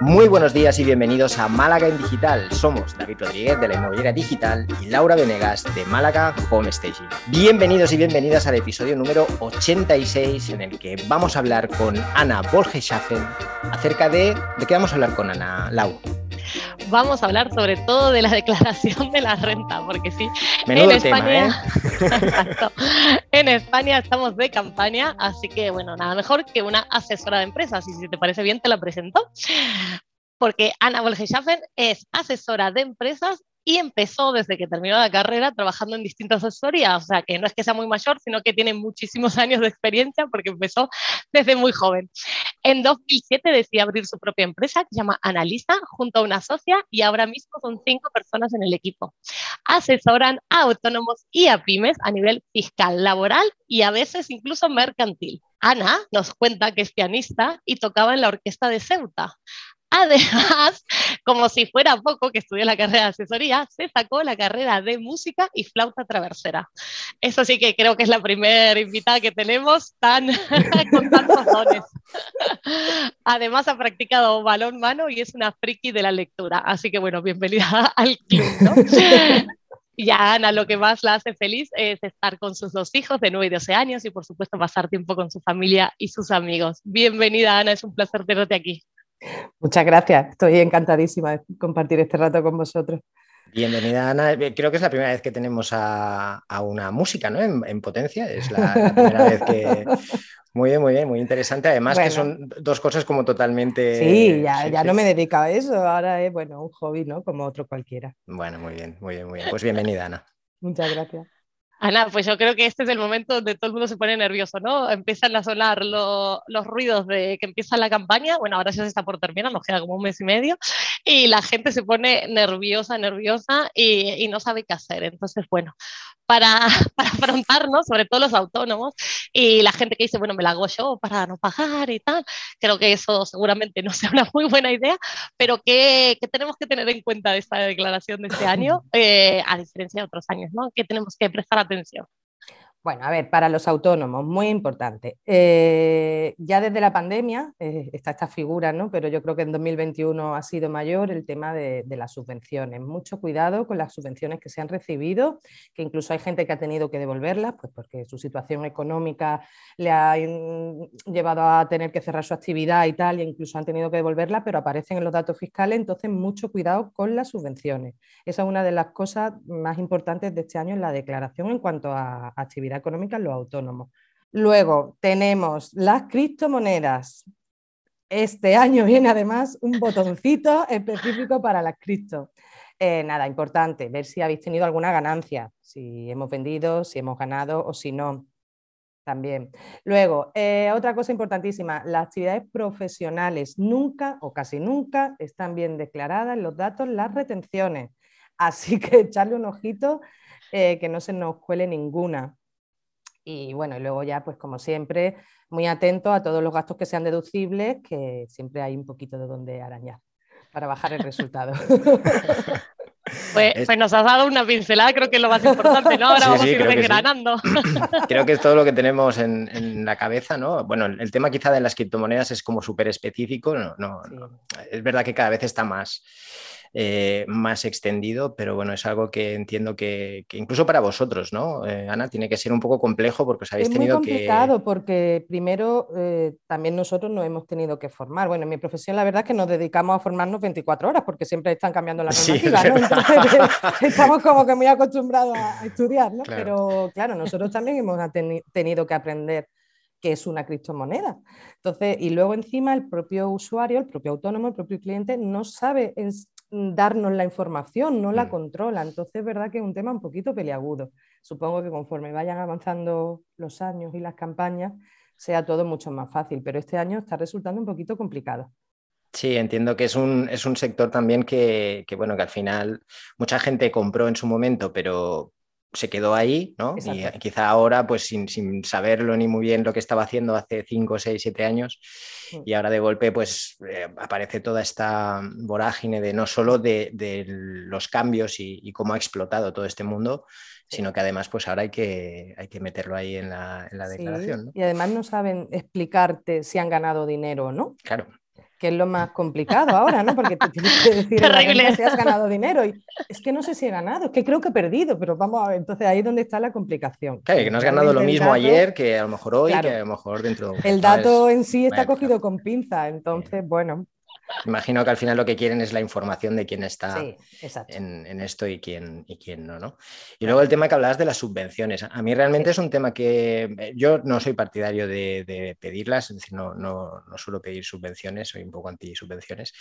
Muy buenos días y bienvenidos a Málaga en Digital. Somos David Rodríguez de la Inmobiliaria Digital y Laura Venegas de Málaga Home Staging. Bienvenidos y bienvenidas al episodio número 86 en el que vamos a hablar con Ana Borgeschaffen acerca de... ¿De qué vamos a hablar con Ana Lau? Vamos a hablar sobre todo de la declaración de la renta, porque sí, en España, ¿eh? en España estamos de campaña, así que bueno, nada mejor que una asesora de empresas, y si te parece bien te la presento porque Ana Bolgeschaffen es asesora de empresas y empezó desde que terminó la carrera trabajando en distintas asesorías, o sea que no es que sea muy mayor, sino que tiene muchísimos años de experiencia porque empezó desde muy joven. En 2007 decidió abrir su propia empresa que se llama Analista junto a una socia y ahora mismo son cinco personas en el equipo. Asesoran a autónomos y a pymes a nivel fiscal, laboral y a veces incluso mercantil. Ana nos cuenta que es pianista y tocaba en la orquesta de Ceuta. Además, como si fuera poco que estudió la carrera de asesoría, se sacó la carrera de música y flauta traversera. Eso sí que creo que es la primera invitada que tenemos tan, con tantos dones. Además, ha practicado balón mano y es una friki de la lectura. Así que bueno, bienvenida al club. Y a Ana lo que más la hace feliz es estar con sus dos hijos de 9 y 12 años y por supuesto pasar tiempo con su familia y sus amigos. Bienvenida Ana, es un placer tenerte aquí. Muchas gracias, estoy encantadísima de compartir este rato con vosotros. Bienvenida, Ana. Eh, creo que es la primera vez que tenemos a, una música ¿no? en, potencia. Es la, primera vez que. Muy bien, muy bien, muy interesante. Además, que son dos cosas como totalmente. Sí, ya, ya no me dedico a eso. Ahora es bueno, un hobby, ¿no? Como otro cualquiera. Bueno, muy bien, muy bien, muy bien. Pues bienvenida, Ana. Muchas gracias. Ana, pues yo creo que este es el momento donde todo el mundo se pone nervioso, ¿no? Empiezan a sonar los ruidos de que empieza la campaña, bueno, ahora ya se está por terminar, nos queda como un mes y medio, y la gente se pone nerviosa, nerviosa y, no sabe qué hacer. Entonces, bueno, para, para, afrontarnos, sobre todo los autónomos y la gente que dice, bueno, me la hago yo para no pagar y tal, creo que eso seguramente no sea una muy buena idea, pero ¿qué, tenemos que tener en cuenta de esta declaración de este año, eh, a diferencia de otros años, ¿no? ¿Qué tenemos que prestar atención? Bueno, a ver, para los autónomos, muy importante. Eh, ya desde la pandemia eh, está esta figura, ¿no? pero yo creo que en 2021 ha sido mayor el tema de, las subvenciones. Mucho cuidado con las subvenciones que se han recibido, que incluso hay gente que ha tenido que devolverlas, pues porque su situación económica le ha llevado a tener que cerrar su actividad y tal, e incluso han tenido que devolverla, pero aparecen en los datos fiscales, entonces mucho cuidado con las subvenciones. Esa es una de las cosas más importantes de este año en la declaración en cuanto a actividad económica en los autónomos. Luego tenemos las criptomonedas. Este año viene además un botoncito específico para las cripto. Eh, nada, importante, ver si habéis tenido alguna ganancia, si hemos vendido, si hemos ganado o si no. También. Luego, eh, otra cosa importantísima, las actividades profesionales nunca o casi nunca están bien declaradas en los datos las retenciones. Así que echarle un ojito eh, que no se nos cuele ninguna. Y bueno, y luego ya, pues como siempre, muy atento a todos los gastos que sean deducibles, que siempre hay un poquito de donde arañar para bajar el resultado. Pues, pues, nos has dado una pincelada, creo que es lo más importante, ¿no? Ahora vamos a ir desgranando. Creo que es todo lo que tenemos en, la cabeza, ¿no? Bueno, el tema quizá de las criptomonedas es como súper específico, no, no, es verdad que cada vez está más, eh, más extendido, pero bueno, es algo que entiendo que, incluso para vosotros, ¿no? Eh, Ana, tiene que ser un poco complejo porque os habéis es tenido muy complicado porque primero eh, también nosotros nos hemos tenido que formar. Bueno, en mi profesión la verdad es que nos dedicamos a formarnos 24 horas porque siempre están cambiando la normativa, ¿no? Entonces estamos como que muy acostumbrados a estudiar, ¿no? Pero claro, nosotros también hemos tenido que aprender qué es una criptomoneda. Entonces, y luego encima el propio usuario, el propio autónomo, el propio cliente no sabe darnos la información, no la mm. controla. Entonces es verdad que es un tema un poquito peliagudo. Supongo que conforme vayan avanzando los años y las campañas, sea todo mucho más fácil, pero este año está resultando un poquito complicado. Sí, entiendo que es un, es un sector también que, que, bueno, que al final mucha gente compró en su momento, pero, se quedó ahí, ¿no? Y quizá ahora, pues sin, saberlo ni muy bien lo que estaba haciendo hace 5, 6, 7 años, mm. y ahora de golpe, pues eh, aparece toda esta vorágine de no solo de, los cambios y, cómo ha explotado todo este mundo, sino que además, pues ahora hay que, hay que meterlo ahí en la, declaración. Y además no saben explicarte si han ganado dinero o no. Claro. Que es lo más complicado ahora, ¿no? Porque te tienes que decir si has ganado dinero. Y es que no sé si he ganado, es que creo que he perdido, pero vamos a ver, entonces ahí es donde está la complicación. Claro, que no has ganado lo mismo ayer que a lo mejor hoy, que a lo mejor dentro de El dato en sí está cogido con pinza, entonces, bueno. Imagino que al final lo que quieren es la información de quién está en, esto y quién, y quién no, no. Y luego el tema que hablabas de las subvenciones. A mí realmente es un tema que eh, yo no soy partidario de, pedirlas, es decir, no, no, no, suelo pedir subvenciones, soy un poco anti-subvenciones,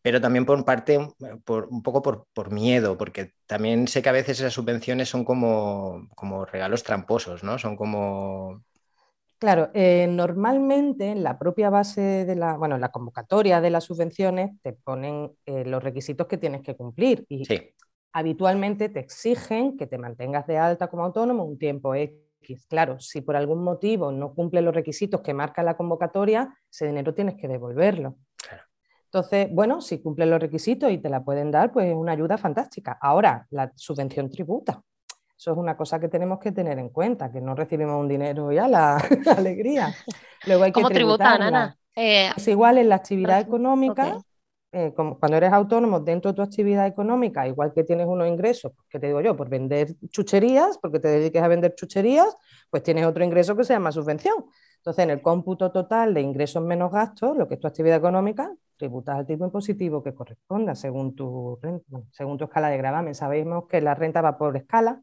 pero también por parte, por, un poco por, por, miedo, porque también sé que a veces esas subvenciones son como, como regalos tramposos, ¿no? Son como Claro, eh, normalmente en la propia base de la, bueno, la convocatoria de las subvenciones te ponen eh, los requisitos que tienes que cumplir y habitualmente te exigen que te mantengas de alta como autónomo un tiempo X. Claro, si por algún motivo no cumple los requisitos que marca la convocatoria, ese dinero tienes que devolverlo. Entonces, bueno, si cumple los requisitos y te la pueden dar, pues es una ayuda fantástica. Ahora, la subvención tributa. Eso es una cosa que tenemos que tener en cuenta, que no recibimos un dinero ya la, alegría. Luego hay ¿Cómo tributar, Ana? Eh, es igual en la actividad económica, eh, cuando eres autónomo dentro de tu actividad económica, igual que tienes unos ingresos, que te digo yo, por vender chucherías, porque te dediques a vender chucherías, pues tienes otro ingreso que se llama subvención. Entonces, en el cómputo total de ingresos menos gastos, lo que es tu actividad económica, tributas al tipo impositivo que corresponda según tu, según tu escala de gravamen. Sabemos que la renta va por escala,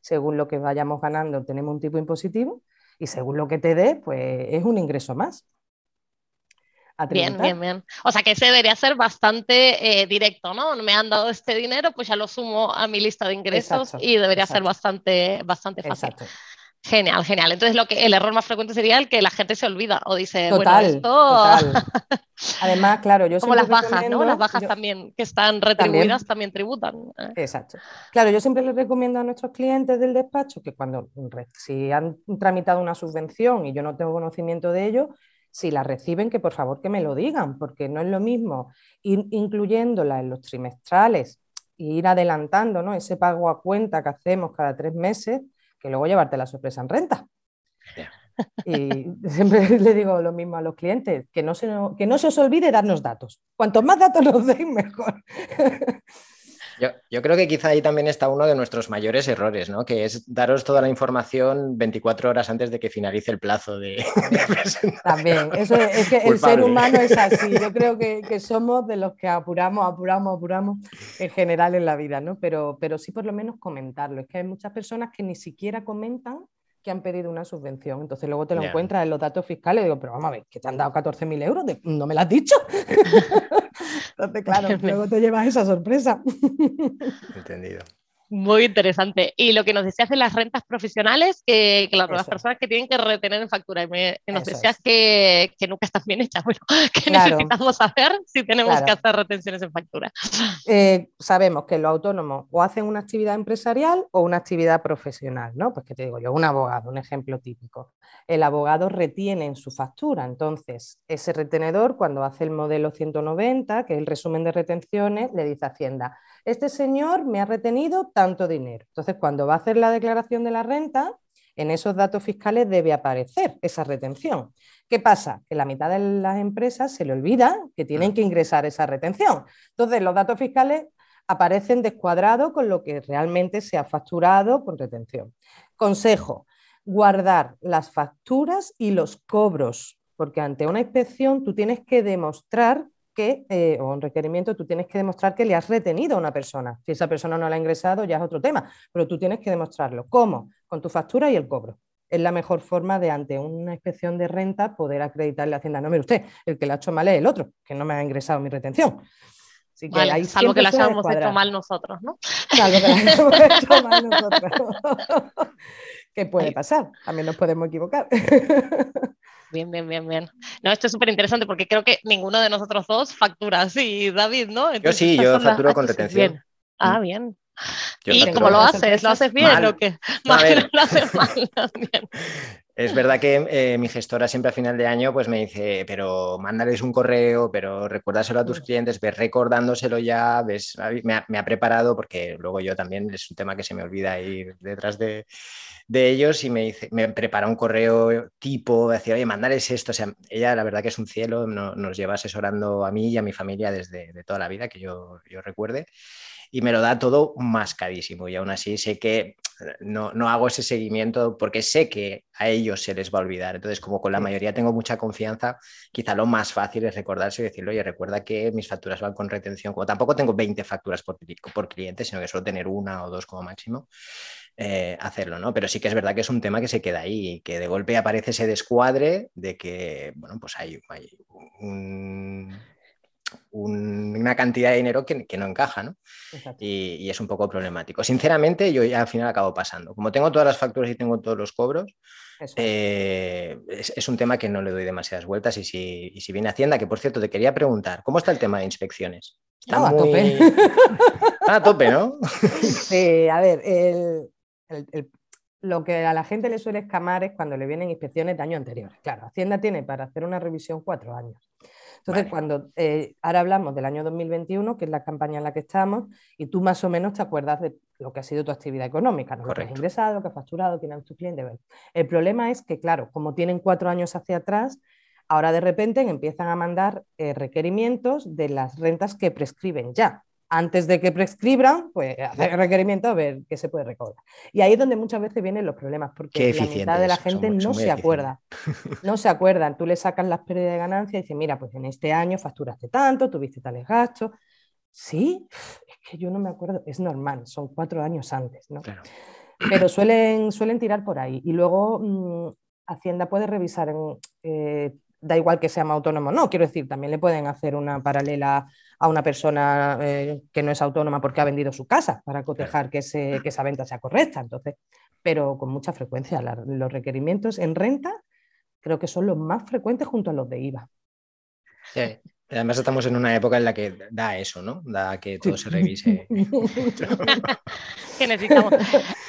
según lo que vayamos ganando tenemos un tipo impositivo y según lo que te dé, pues es un ingreso más. Bien, bien, bien. O sea que ese debería ser bastante eh, directo, ¿no? Me han dado este dinero, pues ya lo sumo a mi lista de ingresos y debería ser bastante, bastante fácil. Exacto. Genial, genial. Entonces lo que el error más frecuente sería el que la gente se olvida o dice, bueno, esto... Además, claro, yo Como las bajas, ¿no? Las bajas también que están retribuidas también, tributan. ¿eh? Exacto. Claro, yo siempre les recomiendo a nuestros clientes del despacho que cuando si han tramitado una subvención y yo no tengo conocimiento de ello, si la reciben, que por favor que me lo digan, porque no es lo mismo ir incluyéndola en los trimestrales e ir adelantando ¿no? ese pago a cuenta que hacemos cada tres meses que luego llevarte la sorpresa en renta. Y siempre le digo lo mismo a los clientes, que no, se, que no se os olvide darnos datos. Cuantos más datos nos deis, mejor. Yo, creo que quizá ahí también está uno de nuestros mayores errores, ¿no? Que es daros toda la información 24 horas antes de que finalice el plazo de, También, eso es, que el ser humano es así. Yo creo que, somos de los que apuramos, apuramos, apuramos en general en la vida, ¿no? Pero, pero sí por lo menos comentarlo. Es que hay muchas personas que ni siquiera comentan que han pedido una subvención. Entonces luego te lo encuentras en los datos fiscales y digo, pero vamos a ver, que te han dado 14.000 euros, no me lo has dicho. Entonces, claro, luego te llevas esa sorpresa. Entendido. Muy interesante. Y lo que nos decías de las rentas profesionales, que, claro, las personas que tienen que retener en factura, y nos decías que, nunca están bien hechas. Bueno, que necesitamos saber si tenemos que hacer retenciones en factura. Eh, sabemos que los autónomos o hacen una actividad empresarial o una actividad profesional, ¿no? Pues que te digo yo, un abogado, un ejemplo típico. El abogado retiene en su factura, entonces ese retenedor, cuando hace el modelo 190, que es el resumen de retenciones, le dice a Hacienda, este señor me ha retenido tanto dinero. Entonces, cuando va a hacer la declaración de la renta, en esos datos fiscales debe aparecer esa retención. ¿Qué pasa? Que la mitad de las empresas se le olvida que tienen que ingresar esa retención. Entonces, los datos fiscales aparecen descuadrados con lo que realmente se ha facturado con retención. Consejo, guardar las facturas y los cobros, porque ante una inspección tú tienes que demostrar que, eh, o un requerimiento, tú tienes que demostrar que le has retenido a una persona. Si esa persona no la ha ingresado, ya es otro tema, pero tú tienes que demostrarlo. ¿Cómo? Con tu factura y el cobro. Es la mejor forma de, ante una inspección de renta, poder acreditarle a Hacienda. No, mire usted, el que le ha hecho mal es el otro, que no me ha ingresado mi retención. Así que salvo que la hayamos hecho mal nosotros, ¿no? Salvo que la hayamos hecho mal nosotros. ¿Qué puede pasar? También nos podemos equivocar. Bien, bien, bien, bien. No, esto es súper interesante porque creo que ninguno de nosotros dos factura así, David, ¿no? yo sí, yo facturo con retención. Ah, mm. bien. ¿Y cómo lo haces? ¿Lo haces bien o qué? lo haces mal también. Es verdad que eh, mi gestora siempre a final de año pues me dice, pero mándales un correo, pero recuérdaselo a tus mm. clientes, ves recordándoselo ya, ves, me ha, me ha, preparado porque luego yo también es un tema que se me olvida ir detrás de, de ellos y me, dice, me prepara un correo tipo, decía, oye, mandarles esto. O sea, ella la verdad que es un cielo, nos lleva asesorando a mí y a mi familia desde de toda la vida que yo, yo recuerde y me lo da todo mascadísimo. Y aún así sé que no, no, hago ese seguimiento porque sé que a ellos se les va a olvidar. Entonces, como con la mayoría tengo mucha confianza, quizá lo más fácil es recordarse y decirle, oye, recuerda que mis facturas van con retención. Como tampoco tengo 20 facturas por, por cliente, sino que suelo tener una o dos como máximo. Eh, hacerlo, ¿no? Pero sí que es verdad que es un tema que se queda ahí y que de golpe aparece ese descuadre de que, bueno, pues hay, hay un, una cantidad de dinero que, no encaja, ¿no? Y, es un poco problemático. Sinceramente, yo ya al final acabo pasando. Como tengo todas las facturas y tengo todos los cobros, eh, es, un tema que no le doy demasiadas vueltas. Y si, si, viene Hacienda, que por cierto te quería preguntar, ¿cómo está el tema de inspecciones? Está a tope. a tope, ¿no? sí, a ver, lo que a la gente le suele escamar es cuando le vienen inspecciones de año anterior. Claro, Hacienda tiene para hacer una revisión cuatro años. Entonces, cuando eh, ahora hablamos del año 2021, que es la campaña en la que estamos, y tú más o menos te acuerdas de lo que ha sido tu actividad económica, lo que has ingresado, lo que has facturado, quién es tu cliente. El problema es que, claro, como tienen cuatro años hacia atrás, ahora de repente empiezan a mandar eh, requerimientos de las rentas que prescriben ya antes de que prescriban, pues hacer requerimiento a ver qué se puede recaudar. Y ahí es donde muchas veces vienen los problemas, porque la mitad de la gente no se acuerda. No se acuerdan. Tú le sacas las pérdidas de ganancia y dices, mira, pues en este año facturaste tanto, tuviste tales gastos. Sí, es que yo no me acuerdo, es normal, son cuatro años antes, ¿no? Pero suelen, suelen tirar por ahí. Y luego mm, Hacienda puede revisar en, eh, da igual que sea autónomo no, quiero decir, también le pueden hacer una paralela a una persona eh, que no es autónoma porque ha vendido su casa para cotejar que, esa venta sea correcta. Entonces, pero con mucha frecuencia, los requerimientos en renta creo que son los más frecuentes junto a los de IVA. Sí. Además estamos en una época en la que da eso, ¿no? Da que todo se revise. que necesitamos.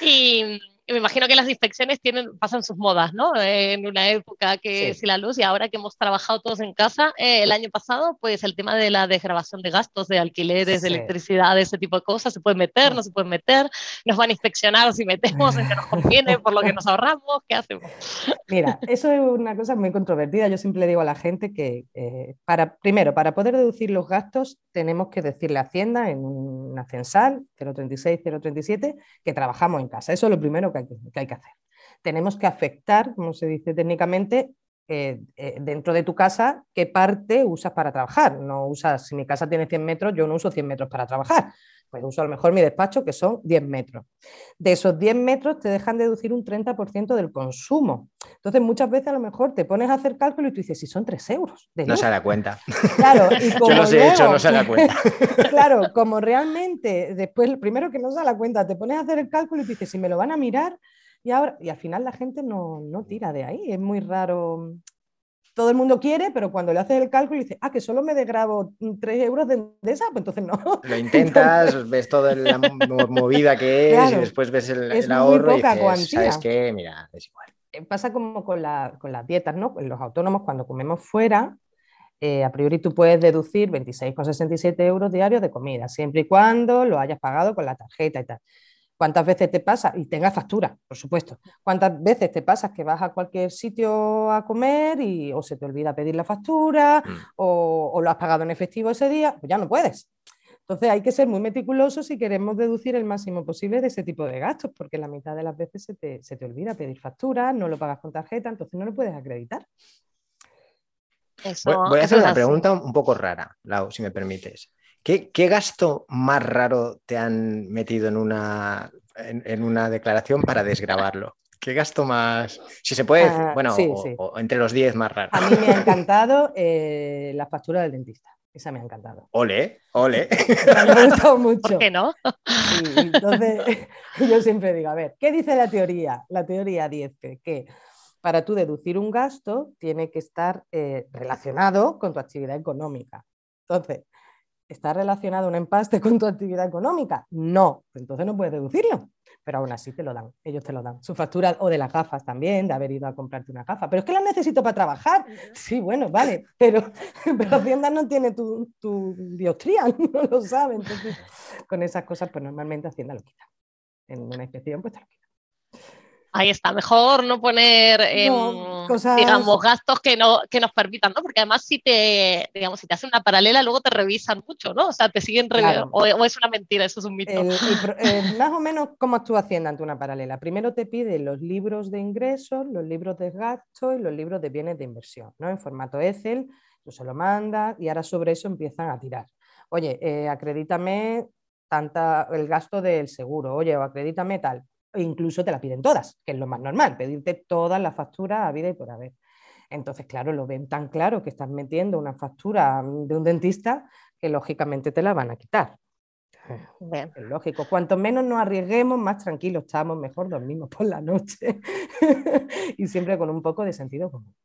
Y me imagino que las inspecciones tienen, pasan sus modas, ¿no? En una época que si la luz y ahora que hemos trabajado todos en casa, eh, el año pasado, pues el tema de la desgrabación de gastos, de alquileres, de electricidad, de ese tipo de cosas, se puede meter, no se puede meter, nos van a inspeccionar si metemos en que nos conviene, por lo que nos ahorramos, ¿qué hacemos? Mira, eso es una cosa muy controvertida. Yo siempre le digo a la gente que, eh, para, primero, para poder deducir los gastos, tenemos que decirle a Hacienda en una censal 036, 037, que trabajamos en casa. Eso es lo primero que hay que, hacer. Tenemos que afectar, como se dice técnicamente, eh, eh, dentro de tu casa qué parte usas para trabajar. No usas, si mi casa tiene 100 metros, yo no uso 100 metros para trabajar. Pues uso a lo mejor mi despacho, que son 10 metros. De esos 10 metros te dejan deducir un 30% del consumo. Entonces, muchas veces a lo mejor te pones a hacer cálculo y tú dices, si son 3 euros. no se da cuenta. Claro, y como yo los he hecho, no se da cuenta. claro, como realmente después, primero que no se da cuenta, te pones a hacer el cálculo y tú dices, si me lo van a mirar, y, ahora, y al final la gente no, no tira de ahí. Es muy raro todo el mundo quiere, pero cuando le haces el cálculo y dices, ah, que solo me degrabo 3 euros de, esa, pues entonces no. Lo intentas, ves toda la movida que es y después ves el, ahorro y dices, ¿sabes qué? Mira, es igual. Eh, pasa como con, las dietas, ¿no? Los autónomos cuando comemos fuera, eh, a priori tú puedes deducir 26,67 euros diarios de comida, siempre y cuando lo hayas pagado con la tarjeta y tal. ¿Cuántas veces te pasa? Y tengas factura, por supuesto. ¿Cuántas veces te pasa que vas a cualquier sitio a comer y o se te olvida pedir la factura mm. o, lo has pagado en efectivo ese día? Pues ya no puedes. Entonces hay que ser muy meticulosos si queremos deducir el máximo posible de ese tipo de gastos, porque la mitad de las veces se te, olvida pedir factura, no lo pagas con tarjeta, entonces no lo puedes acreditar. voy, a hacer una pregunta un poco rara, Lau, si me permites. ¿Qué, gasto más raro te han metido en una, en, una declaración para desgrabarlo? ¿Qué gasto más? Si se puede, ah, bueno, o, entre los 10 más raros. A mí me ha encantado eh, la factura del dentista. Esa me ha encantado. Ole, ole. Me ha gustado mucho. ¿Por qué no? entonces, yo siempre digo, a ver, ¿qué dice la teoría? La teoría dice que para tú deducir un gasto tiene que estar eh, relacionado con tu actividad económica. Entonces, ¿Está relacionado un empaste con tu actividad económica? No, entonces no puedes deducirlo, pero aún así te lo dan, ellos te lo dan. Su factura o de las gafas también, de haber ido a comprarte una gafa, pero es que las necesito para trabajar. Sí, bueno, vale, pero, pero Hacienda no tiene tu, tu diostría, no lo sabe. Entonces, con esas cosas, pues normalmente Hacienda lo quita. En una inspección, pues te lo quita. Ahí está, mejor no poner, em, digamos, gastos que, no, que nos permitan, ¿no? Porque además si te, digamos, si te hacen una paralela, luego te revisan mucho, ¿no? O sea, te siguen, o, es una mentira, eso es un mito. Eh, más o menos, ¿cómo actúa Hacienda ante una paralela? Primero te pide los libros de ingresos, los libros de gasto y los libros de bienes de inversión, ¿no? En formato Excel, tú se lo mandas y ahora sobre eso empiezan a tirar. Oye, eh, acredítame tanta, el gasto del seguro, oye, o acredítame tal e incluso te la piden todas, que es lo más normal, pedirte todas las facturas a vida y por haber. Entonces, claro, lo ven tan claro que estás metiendo una factura de un dentista que lógicamente te la van a quitar. Es lógico. Cuanto menos nos arriesguemos, más tranquilos estamos, mejor dormimos por la noche y siempre con un poco de sentido común.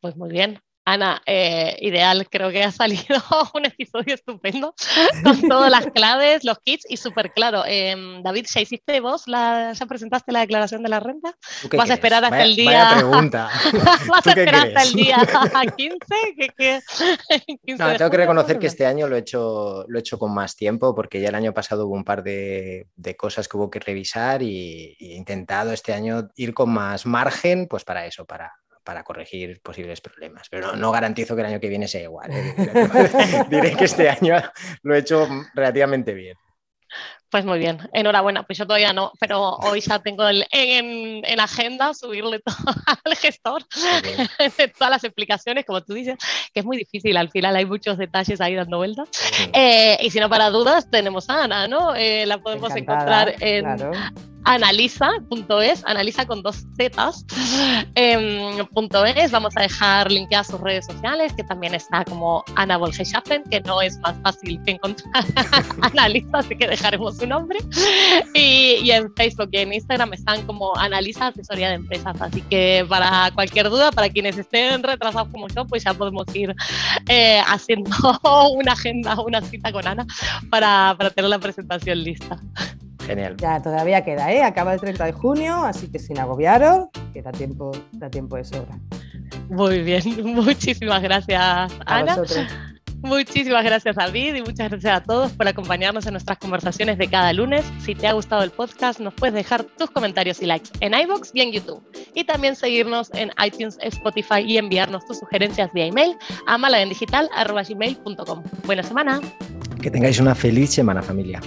Pues muy bien. Ana, eh, ideal, creo que ha salido un episodio estupendo con todas las claves, los kits y súper claro. Em, David, ¿ya hiciste vos, la, ya presentaste la declaración de la renta? ¿Vas a esperar hasta el día? pregunta. ¿Vas a esperar hasta el día 15? no, tengo que reconocer que este año lo he, hecho, lo he hecho con más tiempo porque ya el año pasado hubo un par de, de cosas que hubo que revisar y, y he intentado este año ir con más margen pues para eso, para para corregir posibles problemas. Pero no, garantizo que el año que viene sea igual. ¿eh? Diré que este año lo he hecho relativamente bien. Pues muy bien, enhorabuena. Pues yo todavía no, pero hoy ya tengo en, agenda subirle todo al gestor todas las explicaciones, como tú dices, que es muy difícil. Al final hay muchos detalles ahí dando vueltas. Eh, y si no, para dudas, tenemos a Ana, ¿no? Eh, la podemos encontrar en analiza.es, analiza con dos zetas, em, es. Vamos a dejar linkeadas sus redes sociales, que también está como Ana Bolgeschaffen, que no es más fácil que encontrar Analiza, así que dejaremos su nombre. Y, y, en Facebook y en Instagram están como Analiza Asesoría de Empresas. Así que para cualquier duda, para quienes estén retrasados como yo, pues ya podemos ir eh, haciendo una agenda, una cita con Ana para, para tener la presentación lista. Genial. Ya todavía queda, ¿eh? Acaba el 30 de junio, así que sin agobiaros, que da tiempo, da tiempo de sobra. Muy bien, muchísimas gracias, Ana. Muchísimas gracias, David, y muchas gracias a todos por acompañarnos en nuestras conversaciones de cada lunes. Si te ha gustado el podcast, nos puedes dejar tus comentarios y likes en iBox y en YouTube. Y también seguirnos en iTunes, Spotify y enviarnos tus sugerencias vía email a malagendigital.com. Buena semana. Que tengáis una feliz semana, familia.